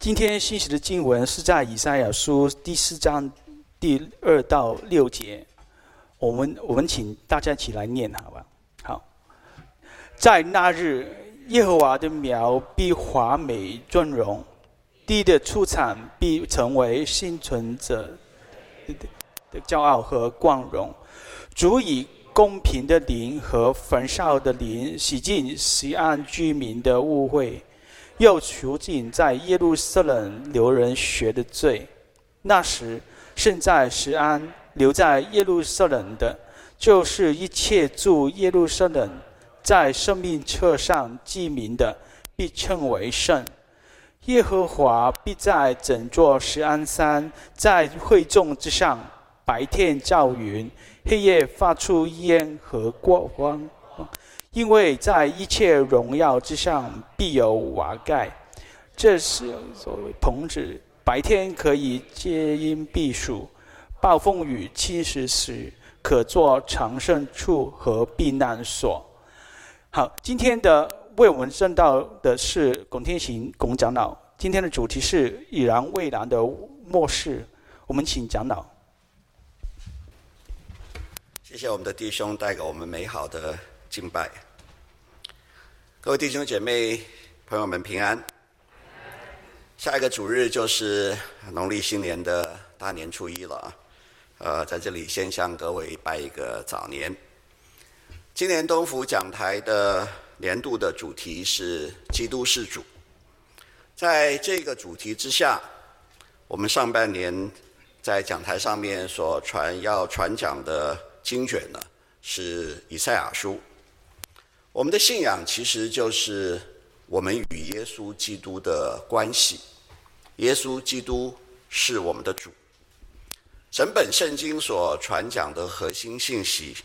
今天信息的经文是在以赛亚书第四章第二到六节。我们我们请大家一起来念，好吧？好，在那日，耶和华的苗必华美尊荣，地的出产必成为幸存者的骄傲和光荣，足以公平的灵和焚烧的灵洗净西安居民的污秽，又除尽在耶路撒冷流人血的罪。那时，剩在石安留在耶路撒冷的，就是一切住耶路撒冷在生命册上记名的，必称为圣。耶和华必在整座石安山，在会众之上，白天照云。黑夜发出烟和光，因为在一切荣耀之上必有瓦盖，这是所谓棚子。白天可以接阴避暑，暴风雨侵蚀时可作藏身处和避难所。好，今天的为我们证道的是龚天行龚长老。今天的主题是已然未然的末世。我们请长老。谢谢我们的弟兄带给我们美好的敬拜。各位弟兄姐妹、朋友们平安。下一个主日就是农历新年的大年初一了啊，呃，在这里先向各位拜一个早年。今年东福讲台的年度的主题是“基督是主”。在这个主题之下，我们上半年在讲台上面所传要传讲的。经卷呢是以赛亚书。我们的信仰其实就是我们与耶稣基督的关系。耶稣基督是我们的主。整本圣经所传讲的核心信息，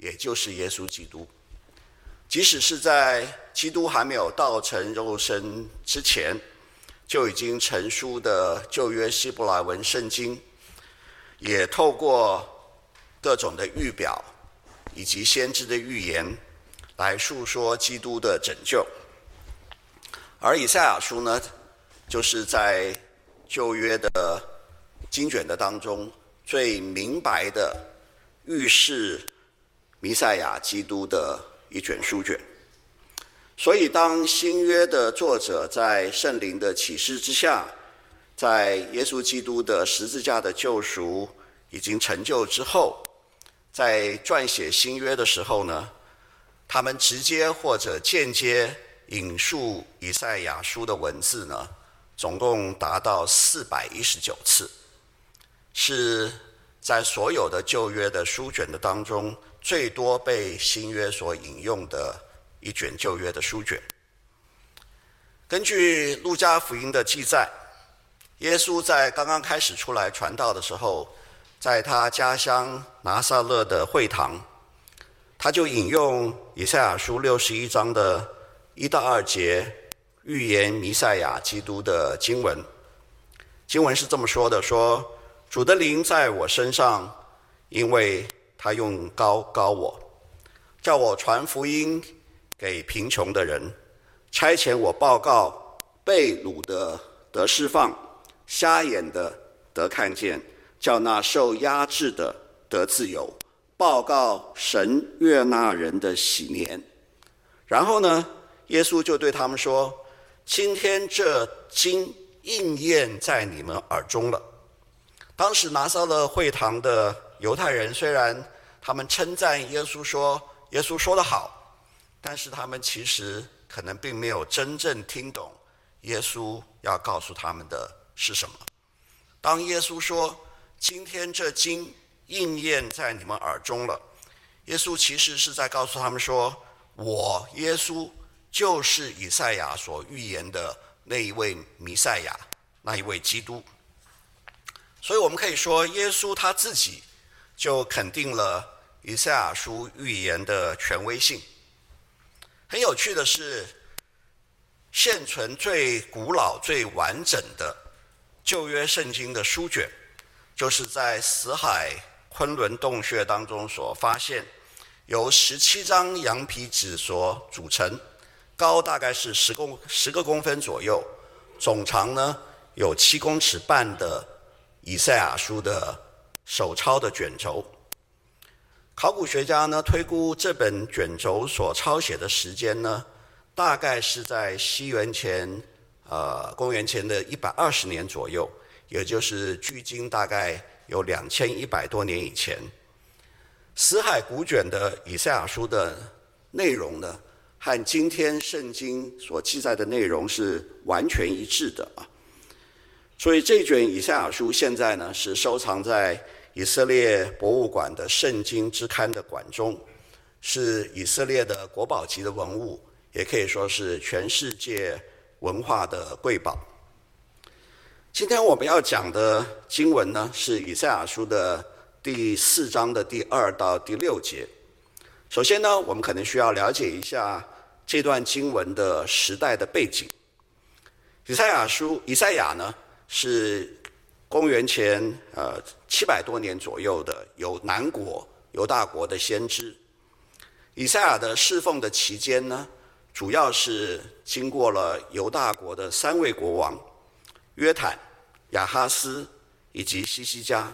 也就是耶稣基督。即使是在基督还没有道成肉身之前，就已经成书的旧约希伯来文圣经，也透过。各种的预表，以及先知的预言，来述说基督的拯救。而以赛亚书呢，就是在旧约的经卷的当中，最明白的预示弥赛亚基督的一卷书卷。所以，当新约的作者在圣灵的启示之下，在耶稣基督的十字架的救赎已经成就之后，在撰写新约的时候呢，他们直接或者间接引述以赛亚书的文字呢，总共达到四百一十九次，是在所有的旧约的书卷的当中最多被新约所引用的一卷旧约的书卷。根据路加福音的记载，耶稣在刚刚开始出来传道的时候。在他家乡拿撒勒的会堂，他就引用以赛亚书六十一章的一到二节预言弥赛亚基督的经文。经文是这么说的：说主的灵在我身上，因为他用膏膏我，叫我传福音给贫穷的人，差遣我报告被掳的得释放，瞎眼的得看见。叫那受压制的得自由，报告神悦纳人的喜年。然后呢，耶稣就对他们说：“今天这经应验在你们耳中了。”当时拿撒勒会堂的犹太人虽然他们称赞耶稣说耶稣说得好，但是他们其实可能并没有真正听懂耶稣要告诉他们的是什么。当耶稣说，今天这经应验在你们耳中了。耶稣其实是在告诉他们说：“我耶稣就是以赛亚所预言的那一位弥赛亚，那一位基督。”所以我们可以说，耶稣他自己就肯定了以赛亚书预言的权威性。很有趣的是，现存最古老、最完整的旧约圣经的书卷。就是在死海昆仑洞穴当中所发现，由十七张羊皮纸所组成，高大概是十公十个公分左右，总长呢有七公尺半的以赛亚书的手抄的卷轴。考古学家呢推估这本卷轴所抄写的时间呢，大概是在西元前呃公元前的一百二十年左右，也就是距今大概有两千一百多年以前。死海古卷的以赛亚书的内容呢，和今天圣经所记载的内容是完全一致的啊，所以这卷以赛亚书现在呢是收藏在以色列博物馆的圣经之刊的馆中，是以色列的国宝级的文物，也可以说是全世界文化的瑰宝。今天我们要讲的经文呢，是以赛亚书的第四章的第二到第六节。首先呢，我们可能需要了解一下这段经文的时代的背景。以赛亚书，以赛亚呢是公元前呃七百多年左右的有南国犹大国的先知。以赛亚的侍奉的期间呢，主要是经过了犹大国的三位国王：约坦、亚哈斯以及西西家。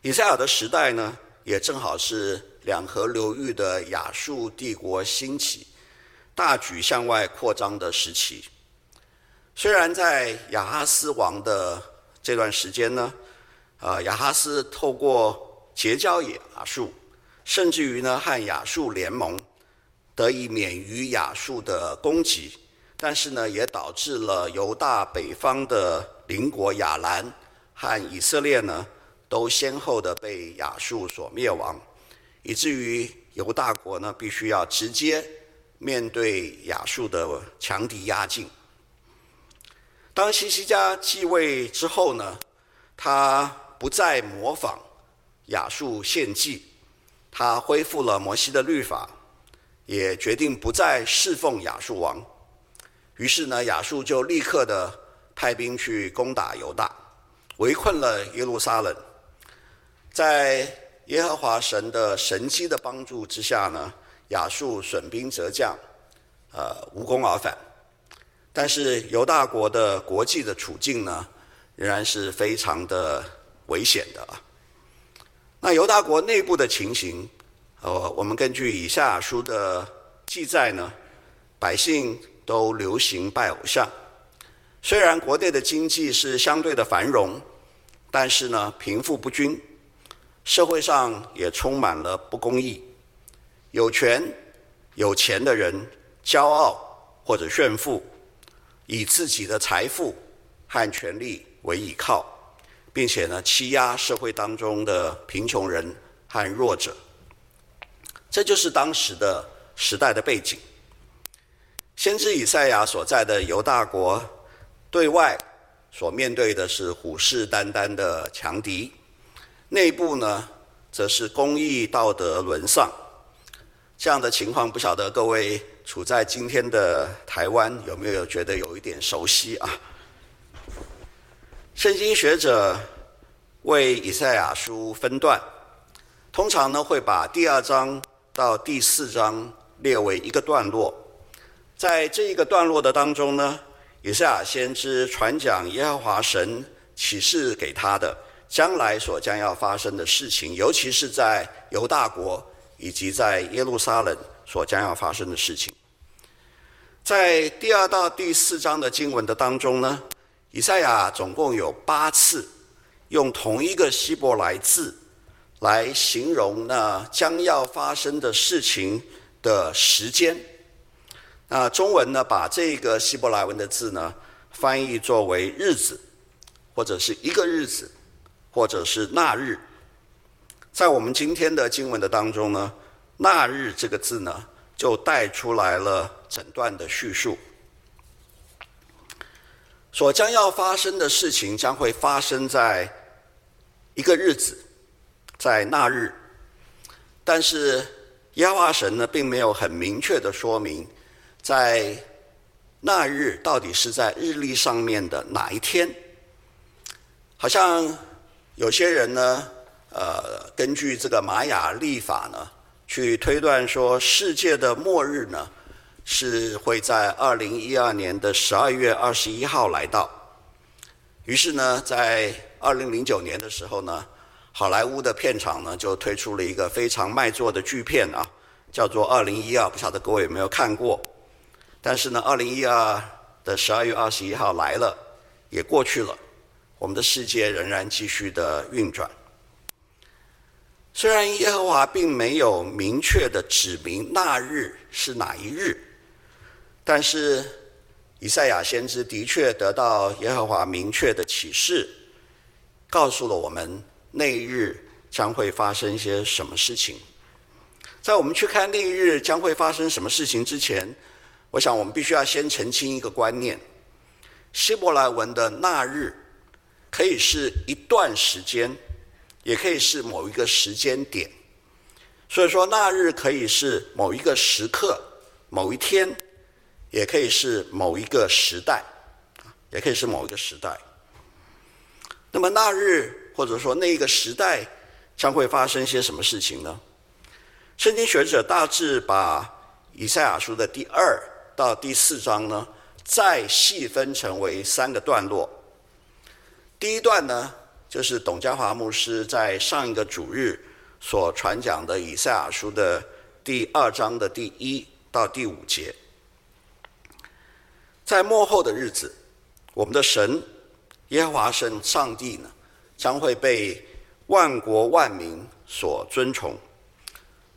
以赛亚的时代呢，也正好是。两河流域的亚述帝国兴起，大举向外扩张的时期。虽然在亚哈斯王的这段时间呢，呃，亚哈斯透过结交亚述，甚至于呢和亚述联盟，得以免于亚述的攻击，但是呢也导致了犹大北方的邻国亚兰和以色列呢，都先后的被亚述所灭亡。以至于犹大国呢，必须要直接面对亚述的强敌压境。当希西家继位之后呢，他不再模仿亚述献祭，他恢复了摩西的律法，也决定不再侍奉亚述王。于是呢，亚述就立刻的派兵去攻打犹大，围困了耶路撒冷，在。耶和华神的神迹的帮助之下呢，亚述损兵折将，呃，无功而返。但是犹大国的国际的处境呢，仍然是非常的危险的啊。那犹大国内部的情形，呃，我们根据以下书的记载呢，百姓都流行拜偶像。虽然国内的经济是相对的繁荣，但是呢，贫富不均。社会上也充满了不公义，有权有钱的人骄傲或者炫富，以自己的财富和权力为依靠，并且呢欺压社会当中的贫穷人和弱者。这就是当时的时代的背景。先知以赛亚所在的犹大国，对外所面对的是虎视眈眈的强敌。内部呢，则是公义道德沦丧，这样的情况，不晓得各位处在今天的台湾有没有觉得有一点熟悉啊？圣经学者为以赛亚书分段，通常呢会把第二章到第四章列为一个段落，在这一个段落的当中呢，以赛亚先知传讲耶和华神启示给他的。将来所将要发生的事情，尤其是在犹大国以及在耶路撒冷所将要发生的事情，在第二到第四章的经文的当中呢，以赛亚总共有八次用同一个希伯来字来形容那将要发生的事情的时间。那中文呢，把这个希伯来文的字呢翻译作为日子，或者是一个日子。或者是那日，在我们今天的经文的当中呢，那日这个字呢，就带出来了整段的叙述。所将要发生的事情将会发生在一个日子，在那日。但是耶和华神呢，并没有很明确的说明，在那日到底是在日历上面的哪一天，好像。有些人呢，呃，根据这个玛雅历法呢，去推断说，世界的末日呢，是会在二零一二年的十二月二十一号来到。于是呢，在二零零九年的时候呢，好莱坞的片场呢就推出了一个非常卖座的巨片啊，叫做《二零一二》，不晓得各位有没有看过？但是呢，二零一二的十二月二十一号来了，也过去了，我们的世界仍然继续的运转。虽然耶和华并没有明确的指明那日是哪一日，但是。以赛亚先知的确得到耶和华明确的启示，告诉了我们那一日将会发生些什么事情。在我们去看那一日将会发生什么事情之前，我想我们必须要先澄清一个观念：希伯来文的“那日”可以是一段时间，也可以是某一个时间点。所以说，那日可以是某一个时刻、某一天。也可以是某一个时代，也可以是某一个时代。那么那日或者说那一个时代将会发生些什么事情呢？圣经学者大致把以赛亚书的第二到第四章呢，再细分成为三个段落。第一段呢，就是董家华牧师在上一个主日所传讲的以赛亚书的第二章的第一到第五节。在末后的日子，我们的神耶和华神上帝呢，将会被万国万民所尊崇，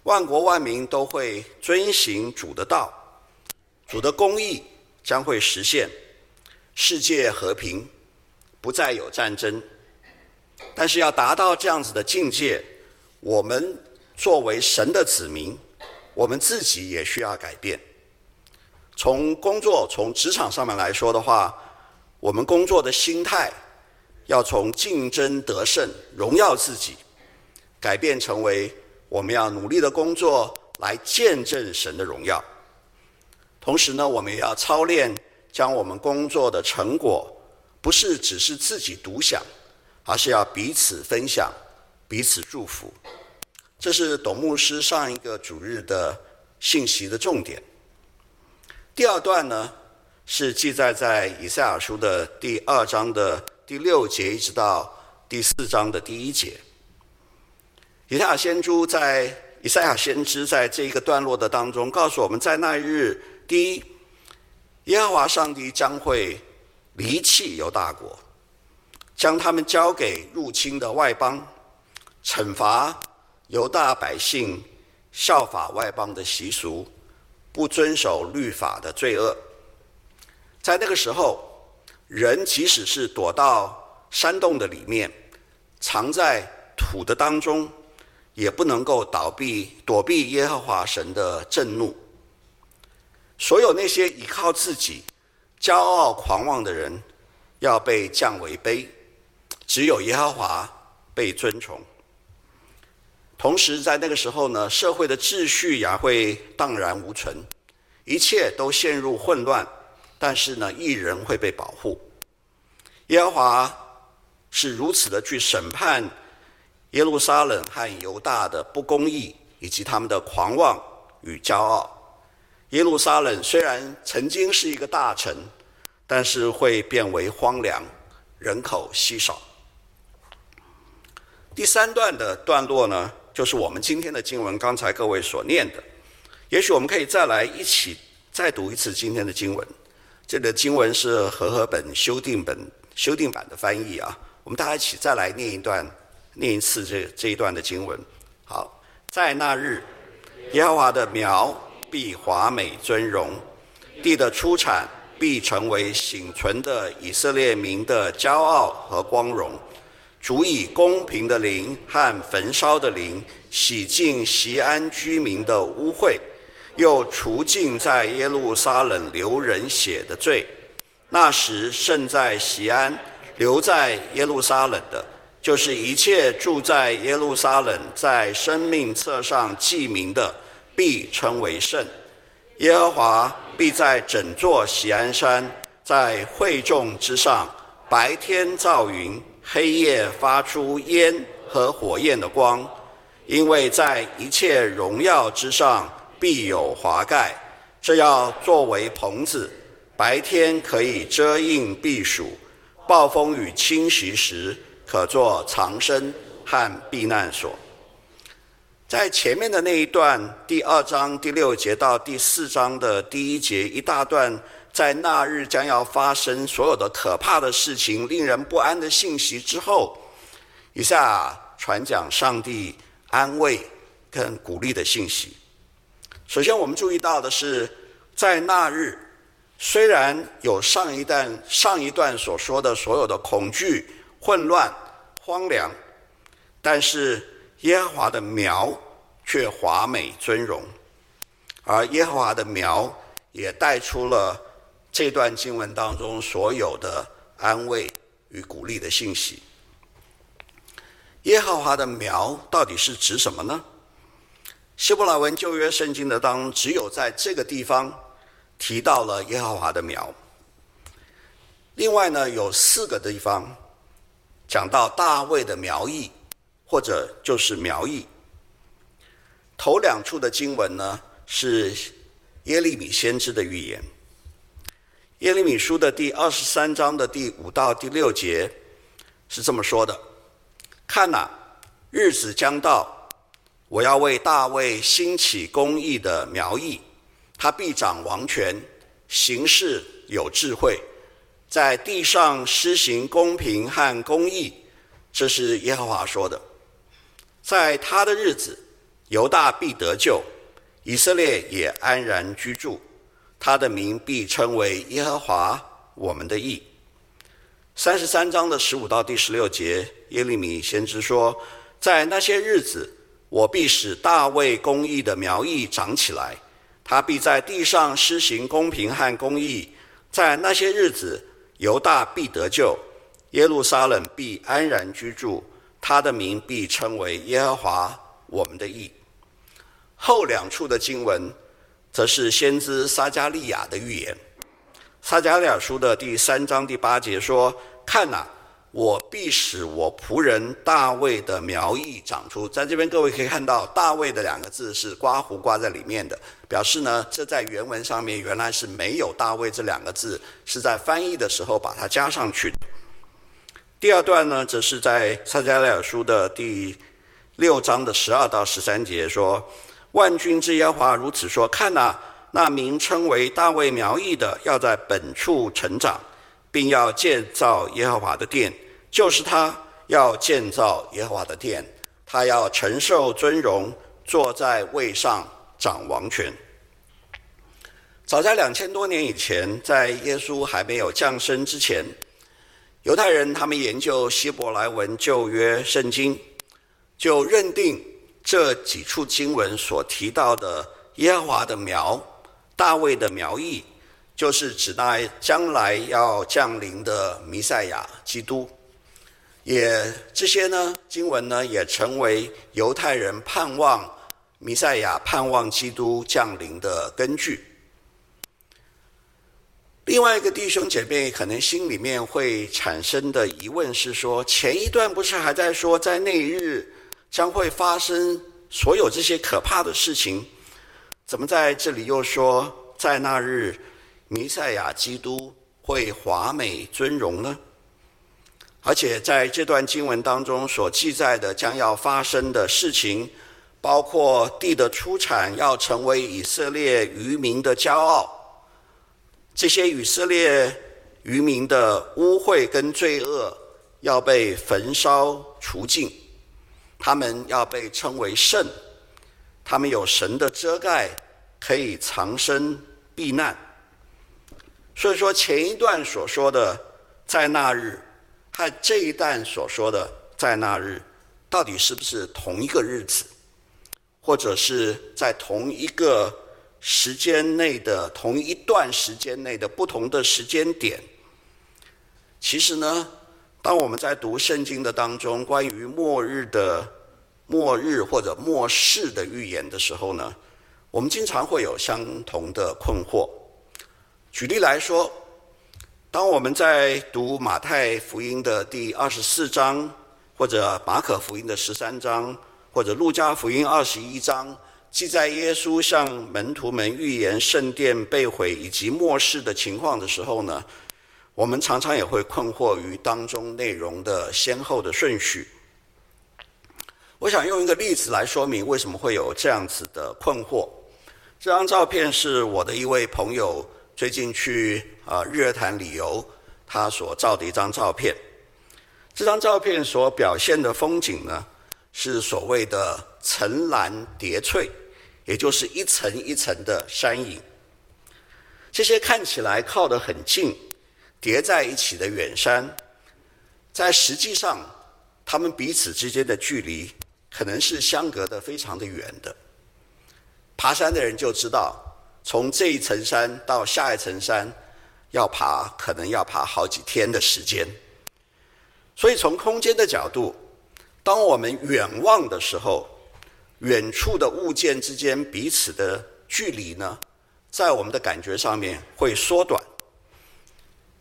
万国万民都会遵行主的道，主的公义将会实现，世界和平，不再有战争。但是要达到这样子的境界，我们作为神的子民，我们自己也需要改变。从工作、从职场上面来说的话，我们工作的心态要从竞争得胜、荣耀自己，改变成为我们要努力的工作来见证神的荣耀。同时呢，我们也要操练，将我们工作的成果，不是只是自己独享，而是要彼此分享、彼此祝福。这是董牧师上一个主日的信息的重点。第二段呢，是记载在以赛亚书的第二章的第六节，一直到第四章的第一节。以赛亚先知在以赛亚先知在这一个段落的当中，告诉我们在那一日，第一，耶和华上帝将会离弃犹大国，将他们交给入侵的外邦，惩罚犹大百姓效法外邦的习俗。不遵守律法的罪恶，在那个时候，人即使是躲到山洞的里面，藏在土的当中，也不能够倒避躲避耶和华神的震怒。所有那些依靠自己、骄傲狂妄的人，要被降为卑；只有耶和华被尊崇。同时，在那个时候呢，社会的秩序也会荡然无存，一切都陷入混乱。但是呢，义人会被保护。耶和华是如此的去审判耶路撒冷和犹大的不公义，以及他们的狂妄与骄傲。耶路撒冷虽然曾经是一个大城，但是会变为荒凉，人口稀少。第三段的段落呢，就是我们今天的经文，刚才各位所念的，也许我们可以再来一起再读一次今天的经文。这个经文是和合本修订本修订版的翻译啊，我们大家一起再来念一段，念一次这这一段的经文。好，在那日，耶和华的苗必华美尊荣，地的出产必成为醒存的以色列民的骄傲和光荣。主以公平的灵和焚烧的灵洗净西安居民的污秽，又除尽在耶路撒冷流人血的罪。那时剩在西安、留在耶路撒冷的，就是一切住在耶路撒冷在生命册上记名的，必称为圣。耶和华必在整座喜安山，在会众之上，白天照云。黑夜发出烟和火焰的光，因为在一切荣耀之上必有华盖，这要作为棚子，白天可以遮荫避暑，暴风雨侵袭时可作藏身和避难所。在前面的那一段，第二章第六节到第四章的第一节一大段，在那日将要发生所有的可怕的事情、令人不安的信息之后，以下传讲上帝安慰跟鼓励的信息。首先，我们注意到的是，在那日，虽然有上一段上一段所说的所有的恐惧、混乱、荒凉，但是。耶和华的苗却华美尊荣，而耶和华的苗也带出了这段经文当中所有的安慰与鼓励的信息。耶和华的苗到底是指什么呢？希伯来文旧约圣经的当中只有在这个地方提到了耶和华的苗。另外呢，有四个地方讲到大卫的苗裔。或者就是苗裔。头两处的经文呢，是耶利米先知的预言。耶利米书的第二十三章的第五到第六节是这么说的：“看呐，日子将到，我要为大卫兴起公义的苗裔，他必掌王权，行事有智慧，在地上施行公平和公义。”这是耶和华说的。在他的日子，犹大必得救，以色列也安然居住。他的名必称为耶和华我们的义。三十三章的十五到第十六节，耶利米先知说：“在那些日子，我必使大卫公义的苗裔长起来，他必在地上施行公平和公义。在那些日子，犹大必得救，耶路撒冷必安然居住。”他的名必称为耶和华我们的义。后两处的经文，则是先知撒迦利亚的预言。撒迦利亚书的第三章第八节说：“看哪，我必使我仆人大卫的苗裔长出。”在这边各位可以看到“大卫”的两个字是刮胡刮在里面的，表示呢，这在原文上面原来是没有“大卫”这两个字，是在翻译的时候把它加上去的。第二段呢，则是在撒迦利亚书的第六章的十二到十三节说：“万军之耶和华如此说：看哪，那名称为大卫苗裔的，要在本处成长，并要建造耶和华的殿，就是他要建造耶和华的殿，他要承受尊荣，坐在位上掌王权。”早在两千多年以前，在耶稣还没有降生之前。犹太人他们研究希伯来文旧约圣经，就认定这几处经文所提到的耶和华的苗、大卫的苗裔，就是指那将来要降临的弥赛亚基督。也这些呢经文呢，也成为犹太人盼望弥赛亚、盼望基督降临的根据。另外一个弟兄姐妹可能心里面会产生的疑问是说，前一段不是还在说在那一日将会发生所有这些可怕的事情，怎么在这里又说在那日弥赛亚基督会华美尊荣呢？而且在这段经文当中所记载的将要发生的事情，包括地的出产要成为以色列渔民的骄傲。这些以色列渔民的污秽跟罪恶要被焚烧除尽，他们要被称为圣，他们有神的遮盖，可以藏身避难。所以说，前一段所说的在那日，和这一段所说的在那日，到底是不是同一个日子，或者是在同一个？时间内的同一段时间内的不同的时间点，其实呢，当我们在读圣经的当中，关于末日的末日或者末世的预言的时候呢，我们经常会有相同的困惑。举例来说，当我们在读马太福音的第二十四章，或者马可福音的十三章，或者路加福音二十一章。记载耶稣向门徒们预言圣殿被毁以及末世的情况的时候呢，我们常常也会困惑于当中内容的先后的顺序。我想用一个例子来说明为什么会有这样子的困惑。这张照片是我的一位朋友最近去啊日月潭旅游，他所照的一张照片。这张照片所表现的风景呢，是所谓的层峦叠翠，也就是一层一层的山影。这些看起来靠得很近。叠在一起的远山，在实际上，它们彼此之间的距离可能是相隔得非常的远的。爬山的人就知道，从这一层山到下一层山，要爬可能要爬好几天的时间。所以从空间的角度，当我们远望的时候，远处的物件之间彼此的距离呢，在我们的感觉上面会缩短。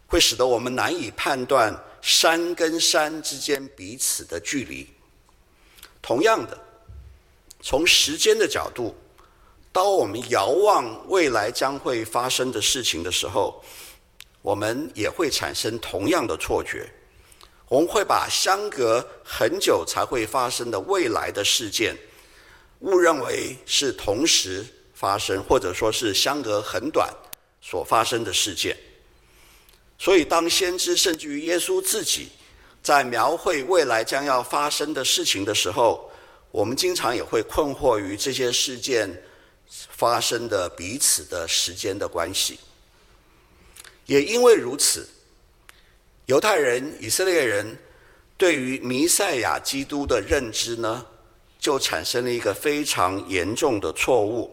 会使得我们难以判断山跟山之间彼此的距离。同样的，从时间的角度，当我们遥望未来将会发生的事情的时候，我们也会产生同样的错觉。我们会把相隔很久才会发生的未来的事件，误认为是同时发生，或者说是相隔很短所发生的事件。所以，当先知甚至于耶稣自己在描绘未来将要发生的事情的时候，我们经常也会困惑于这些事件发生的彼此的时间的关系。也因为如此，犹太人、以色列人对于弥赛亚基督的认知呢，就产生了一个非常严重的错误。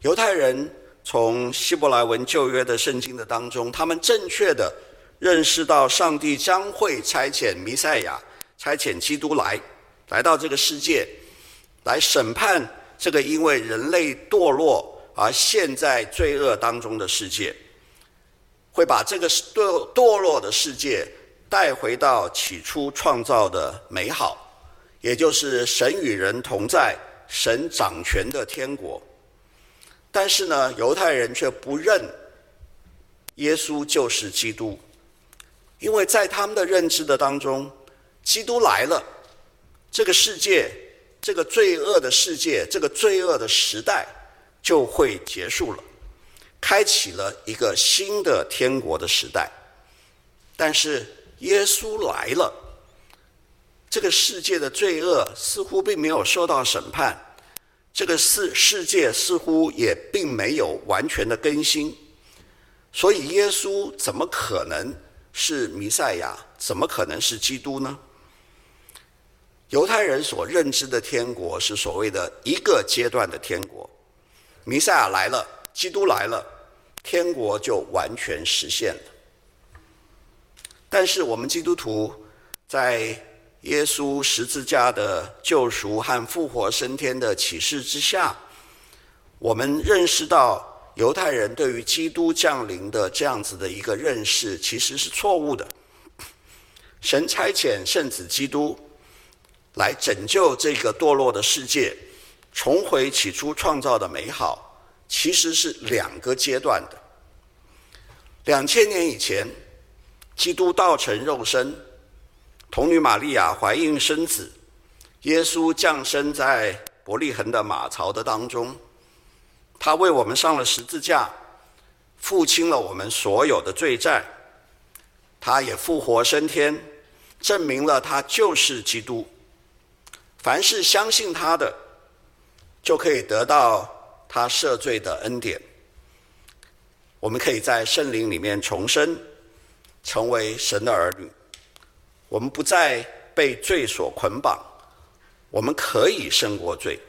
犹太人。从希伯来文旧约的圣经的当中，他们正确的认识到上帝将会差遣弥赛亚、差遣基督来，来到这个世界，来审判这个因为人类堕落而陷在罪恶当中的世界，会把这个堕堕落的世界带回到起初创造的美好，也就是神与人同在、神掌权的天国。但是呢，犹太人却不认耶稣就是基督，因为在他们的认知的当中，基督来了，这个世界，这个罪恶的世界，这个罪恶的时代就会结束了，开启了一个新的天国的时代。但是耶稣来了，这个世界的罪恶似乎并没有受到审判。这个世世界似乎也并没有完全的更新，所以耶稣怎么可能是弥赛亚？怎么可能是基督呢？犹太人所认知的天国是所谓的一个阶段的天国，弥赛亚来了，基督来了，天国就完全实现了。但是我们基督徒在耶稣十字架的救赎和复活升天的启示之下，我们认识到犹太人对于基督降临的这样子的一个认识其实是错误的。神差遣圣子基督来拯救这个堕落的世界，重回起初创造的美好，其实是两个阶段的。两千年以前，基督道成肉身。童女玛利亚怀孕生子，耶稣降生在伯利恒的马槽的当中，他为我们上了十字架，付清了我们所有的罪债，他也复活升天，证明了他就是基督。凡是相信他的，就可以得到他赦罪的恩典。我们可以在圣灵里面重生，成为神的儿女。我们不再被罪所捆绑，我们可以胜过罪。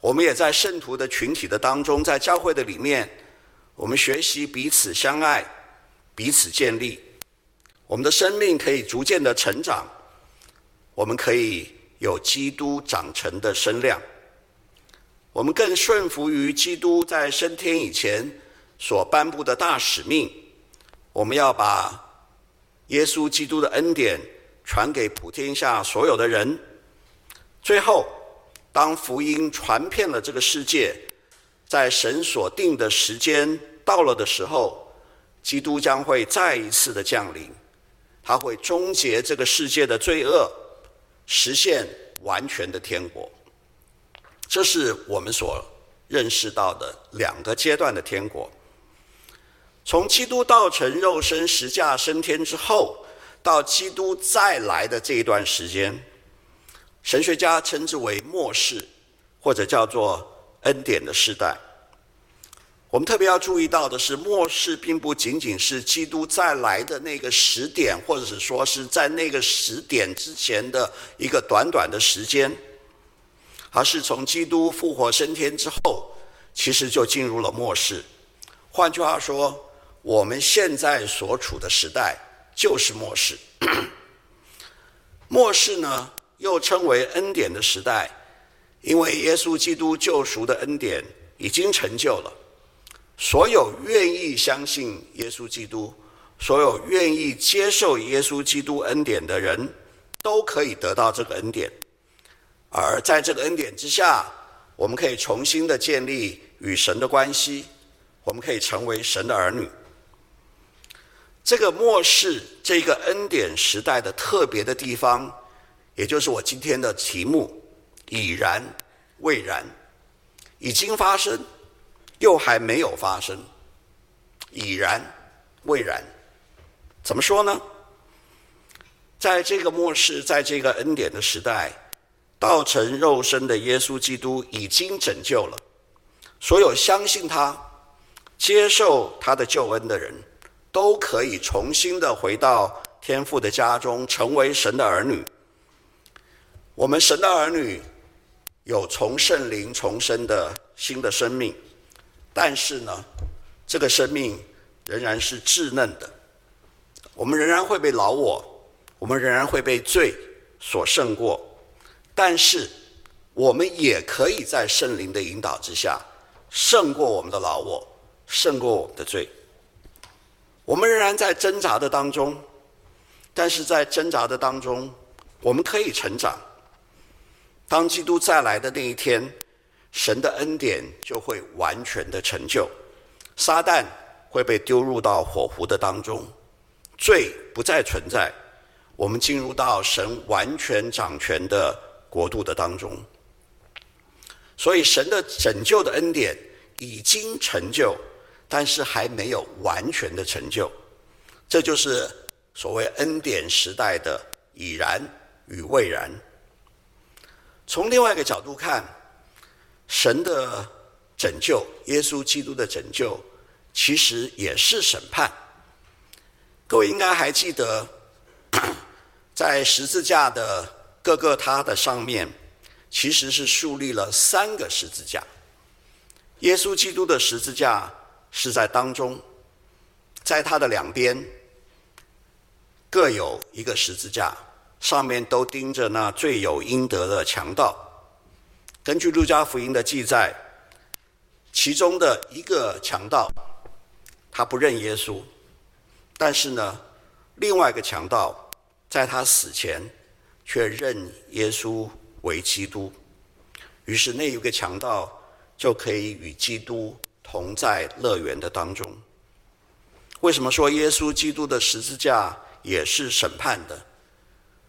我们也在圣徒的群体的当中，在教会的里面，我们学习彼此相爱，彼此建立。我们的生命可以逐渐的成长，我们可以有基督长成的身量。我们更顺服于基督在升天以前所颁布的大使命。我们要把。耶稣基督的恩典传给普天下所有的人。最后，当福音传遍了这个世界，在神所定的时间到了的时候，基督将会再一次的降临，他会终结这个世界的罪恶，实现完全的天国。这是我们所认识到的两个阶段的天国。从基督道成肉身、十架升天之后，到基督再来的这一段时间。神学家称之为末世，或者叫做恩典的时代。我们特别要注意到的是，末世并不仅仅是基督再来的那个时点，或者是说是在那个时点之前的一个短短的时间，而是从基督复活升天之后，其实就进入了末世。换句话说，我们现在所处的时代就是末世。末世呢？又称为恩典的时代，因为耶稣基督救赎的恩典已经成就了。所有愿意相信耶稣基督、所有愿意接受耶稣基督恩典的人，都可以得到这个恩典。而在这个恩典之下，我们可以重新的建立与神的关系，我们可以成为神的儿女。这个末世，这个恩典时代的特别的地方。也就是我今天的题目：已然、未然，已经发生，又还没有发生。已然、未然，怎么说呢？在这个末世，在这个恩典的时代，道成肉身的耶稣基督已经拯救了所有相信他、接受他的救恩的人，都可以重新的回到天父的家中，成为神的儿女。我们神的儿女有从圣灵重生的新的生命，但是呢，这个生命仍然是稚嫩的。我们仍然会被老我，我们仍然会被罪所胜过，但是我们也可以在圣灵的引导之下胜过我们的老我，胜过我们的罪。我们仍然在挣扎的当中，但是在挣扎的当中，我们可以成长。当基督再来的那一天，神的恩典就会完全的成就，撒旦会被丢入到火湖的当中，罪不再存在，我们进入到神完全掌权的国度的当中。所以，神的拯救的恩典已经成就，但是还没有完全的成就，这就是所谓恩典时代的已然与未然。从另外一个角度看，神的拯救，耶稣基督的拯救，其实也是审判。各位应该还记得，在十字架的各个它的上面，其实是树立了三个十字架。耶稣基督的十字架是在当中，在他的两边各有一个十字架。上面都钉着那罪有应得的强盗。根据路加福音的记载，其中的一个强盗，他不认耶稣，但是呢，另外一个强盗在他死前却认耶稣为基督，于是那一个强盗就可以与基督同在乐园的当中。为什么说耶稣基督的十字架也是审判的？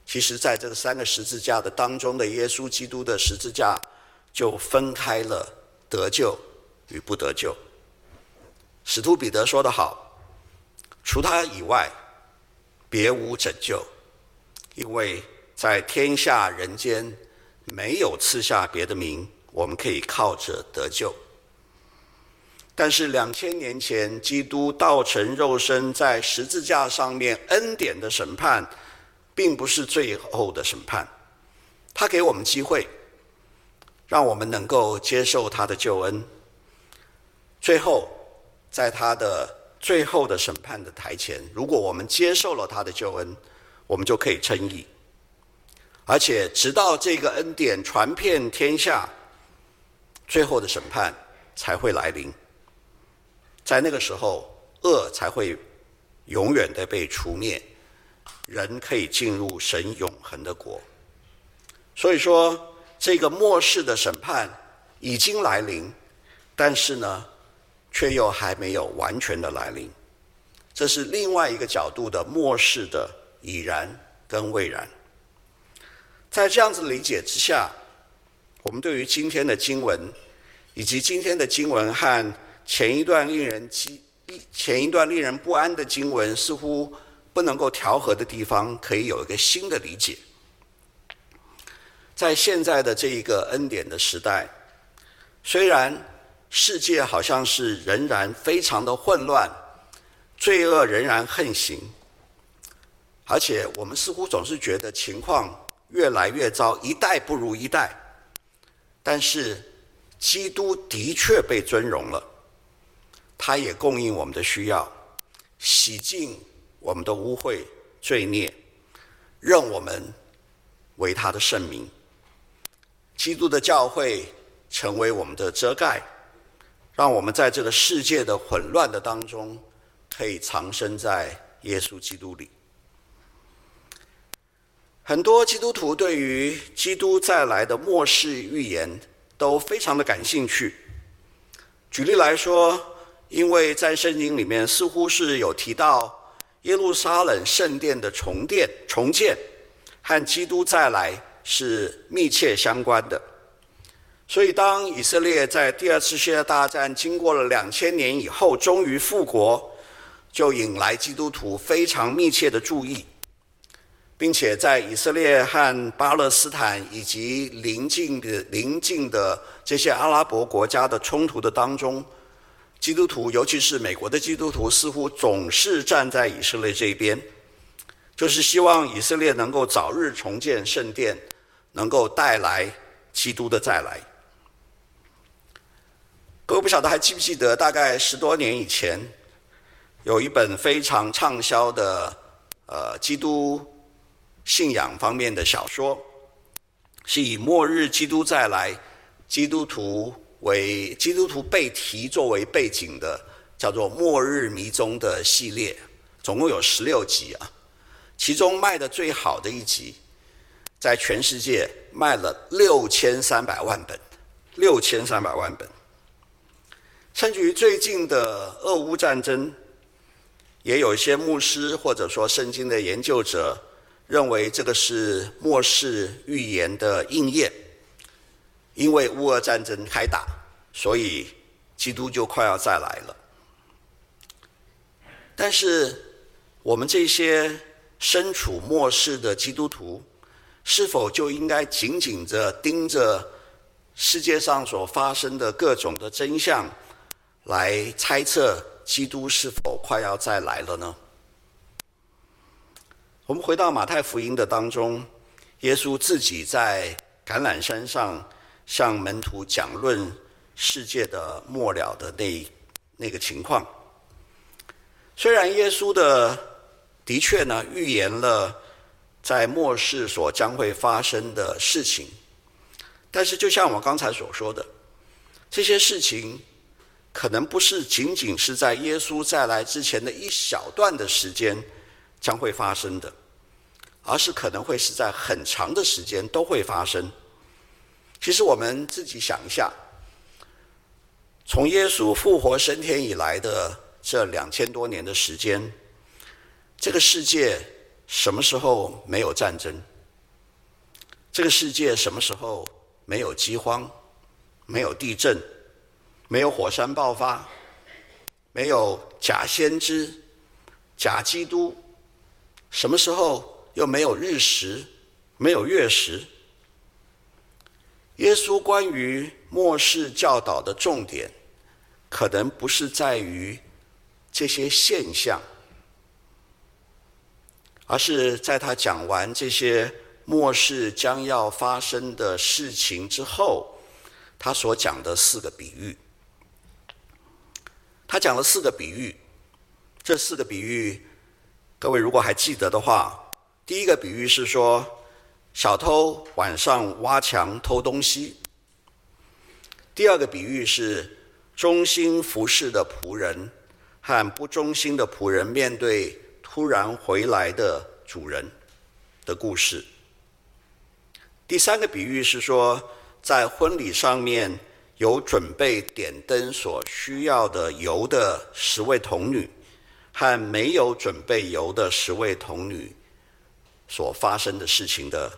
其实，在这三个十字架的当中的耶稣基督的十字架，就分开了得救与不得救。使徒彼得说得好：“除他以外，别无拯救，因为在天下人间没有赐下别的名，我们可以靠着得救。”但是两千年前，基督道成肉身，在十字架上面恩典的审判。并不是最后的审判，他给我们机会，让我们能够接受他的救恩。最后，在他的最后的审判的台前，如果我们接受了他的救恩，我们就可以称义。而且，直到这个恩典传遍天下，最后的审判才会来临。在那个时候，恶才会永远的被除灭。人可以进入神永恒的国，所以说，这个末世的审判已经来临，但是呢，却又还没有完全的来临。这是另外一个角度的末世的已然跟未然。在这样子理解之下，我们对于今天的经文，以及今天的经文和前一段令人激、前一段令人不安的经文，似乎不能够调和的地方，可以有一个新的理解。在现在的这一个恩典的时代，虽然世界好像是仍然非常的混乱，罪恶仍然横行，而且我们似乎总是觉得情况越来越糟，一代不如一代。但是，基督的确被尊荣了，他也供应我们的需要，洗净我们的污秽罪孽，认我们为他的圣民。基督的教会成为我们的遮盖，让我们在这个世界的混乱的当中，可以藏身在耶稣基督里。很多基督徒对于基督再来的末世预言都非常的感兴趣。举例来说，因为在圣经里面似乎是有提到耶路撒冷圣殿的重建、重建和基督再来是密切相关的，所以当以色列在第二次世界大战经过了两千年以后，终于复国，就引来基督徒非常密切的注意。并且在以色列和巴勒斯坦以及邻近的邻近的这些阿拉伯国家的冲突的当中，基督徒，尤其是美国的基督徒，似乎总是站在以色列这一边，就是希望以色列能够早日重建圣殿，能够带来基督的再来。各位不晓得还记不记得，大概十多年以前，有一本非常畅销的呃基督。信仰方面的小说，是以末日基督再来，基督徒为基督徒被提作为背景的，叫做《末日迷踪》的系列，总共有十六集啊。其中卖的最好的一集，在全世界卖了六千三百万本，六千三百万本。甚至于最近的俄乌战争，也有一些牧师或者说圣经的研究者。认为这个是末世预言的应验，因为乌俄战争开打，所以基督就快要再来了。但是，我们这些身处末世的基督徒，是否就应该紧紧着盯着世界上所发生的各种的真相，来猜测基督是否快要再来了呢？我们回到马太福音的当中，耶稣自己在橄榄山上向门徒讲论世界的末了的那那个情况。虽然耶稣的的确呢预言了在末世所将会发生的事情，但是就像我刚才所说的，这些事情可能不是仅仅是在耶稣再来之前的一小段的时间。将会发生的，而是可能会是在很长的时间都会发生。其实我们自己想一下，从耶稣复活升天以来的这两千多年的时间，这个世界什么时候没有战争？这个世界什么时候没有饥荒、没有地震、没有火山爆发、没有假先知、假基督？什么时候又没有日食，没有月食？耶稣关于末世教导的重点，可能不是在于这些现象，而是在他讲完这些末世将要发生的事情之后，他所讲的四个比喻。他讲了四个比喻，这四个比喻。各位如果还记得的话，第一个比喻是说，小偷晚上挖墙偷东西；第二个比喻是忠心服侍的仆人和不忠心的仆人面对突然回来的主人的故事；第三个比喻是说，在婚礼上面有准备点灯所需要的油的十位童女，和没有准备油的十位童女所发生的事情的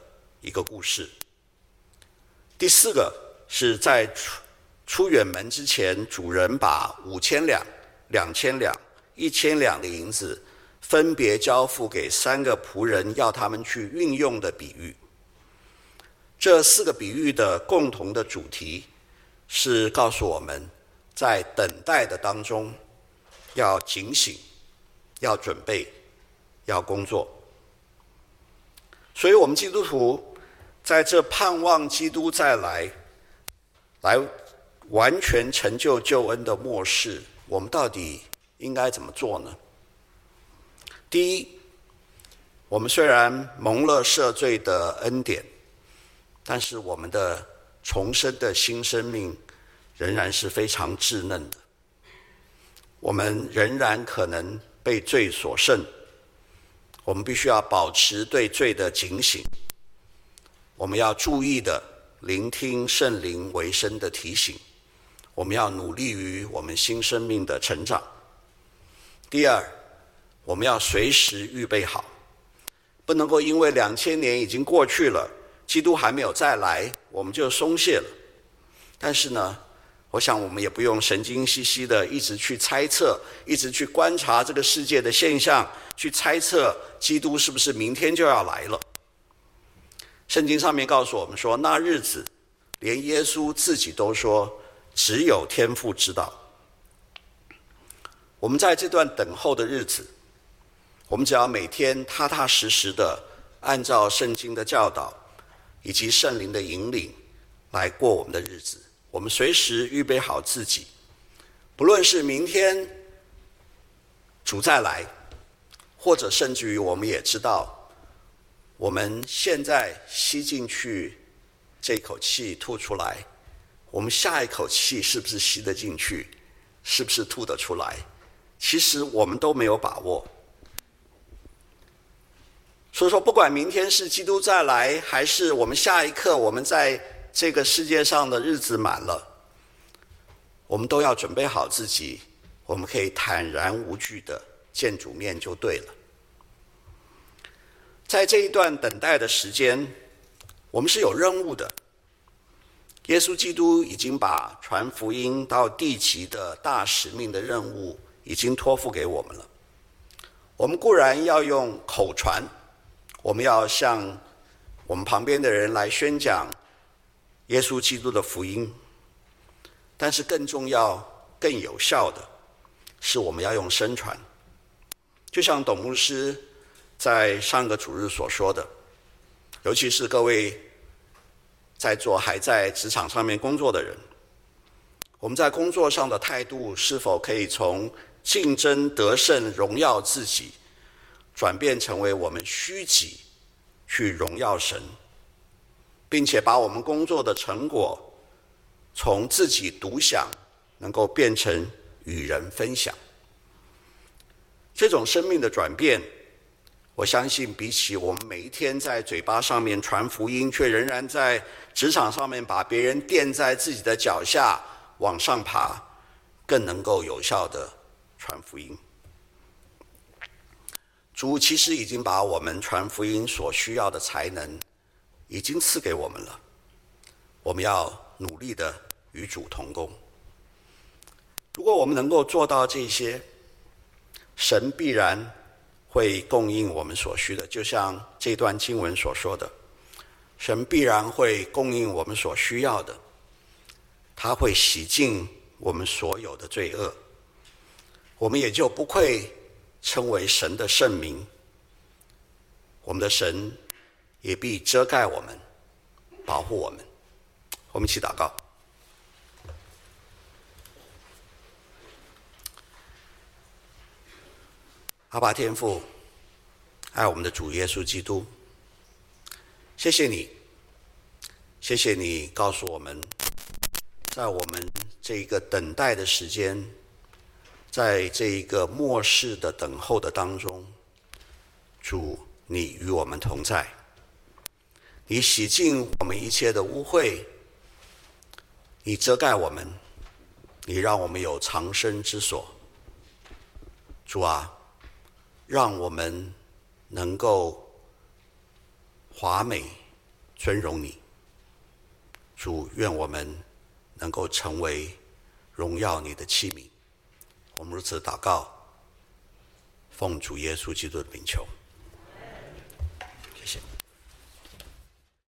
一个故事。第四个是在出出远门之前，主人把五千两、两千两、一千两的银子分别交付给三个仆人，要他们去运用的比喻。这四个比喻的共同的主题是告诉我们，在等待的当中要警醒，要准备，要工作。所以，我们基督徒在这盼望基督再来，来完全成就救恩的末世，我们到底应该怎么做呢？第一，我们虽然蒙了赦罪的恩典。但是我们的重生的新生命仍然是非常稚嫩的，我们仍然可能被罪所胜，我们必须要保持对罪的警醒，我们要注意的聆听圣灵为声的提醒，我们要努力于我们新生命的成长。第二，我们要随时预备好，不能够因为两千年已经过去了。基督还没有再来，我们就松懈了。但是呢，我想我们也不用神经兮兮的一直去猜测，一直去观察这个世界的现象，去猜测基督是不是明天就要来了。圣经上面告诉我们说，那日子连耶稣自己都说，只有天父知道。我们在这段等候的日子，我们只要每天踏踏实实的按照圣经的教导。以及圣灵的引领，来过我们的日子。我们随时预备好自己，不论是明天主再来，或者甚至于我们也知道，我们现在吸进去这口气吐出来，我们下一口气是不是吸得进去，是不是吐得出来？其实我们都没有把握。所以说，不管明天是基督再来，还是我们下一刻我们在这个世界上的日子满了，我们都要准备好自己，我们可以坦然无惧的见主面就对了。在这一段等待的时间，我们是有任务的。耶稣基督已经把传福音到地极的大使命的任务已经托付给我们了。我们固然要用口传。我们要向我们旁边的人来宣讲耶稣基督的福音，但是更重要、更有效的是，我们要用声传。就像董牧师在上个主日所说的，尤其是各位在座还在职场上面工作的人，我们在工作上的态度是否可以从竞争得胜、荣耀自己？转变成为我们虚己去荣耀神，并且把我们工作的成果从自己独享，能够变成与人分享。这种生命的转变，我相信比起我们每一天在嘴巴上面传福音，却仍然在职场上面把别人垫在自己的脚下往上爬，更能够有效地传福音。主其实已经把我们传福音所需要的才能，已经赐给我们了。我们要努力的与主同工。如果我们能够做到这些，神必然会供应我们所需的。就像这段经文所说的，神必然会供应我们所需要的。他会洗净我们所有的罪恶，我们也就不会。称为神的圣名，我们的神也必遮盖我们，保护我们。我们一起祷告。阿爸天父，爱我们的主耶稣基督，谢谢你，谢谢你告诉我们，在我们这一个等待的时间。在这一个末世的等候的当中，主，你与我们同在。你洗净我们一切的污秽，你遮盖我们，你让我们有藏身之所。主啊，让我们能够华美尊荣你。主，愿我们能够成为荣耀你的器皿。我们如此祷告，奉主耶稣基督的名求。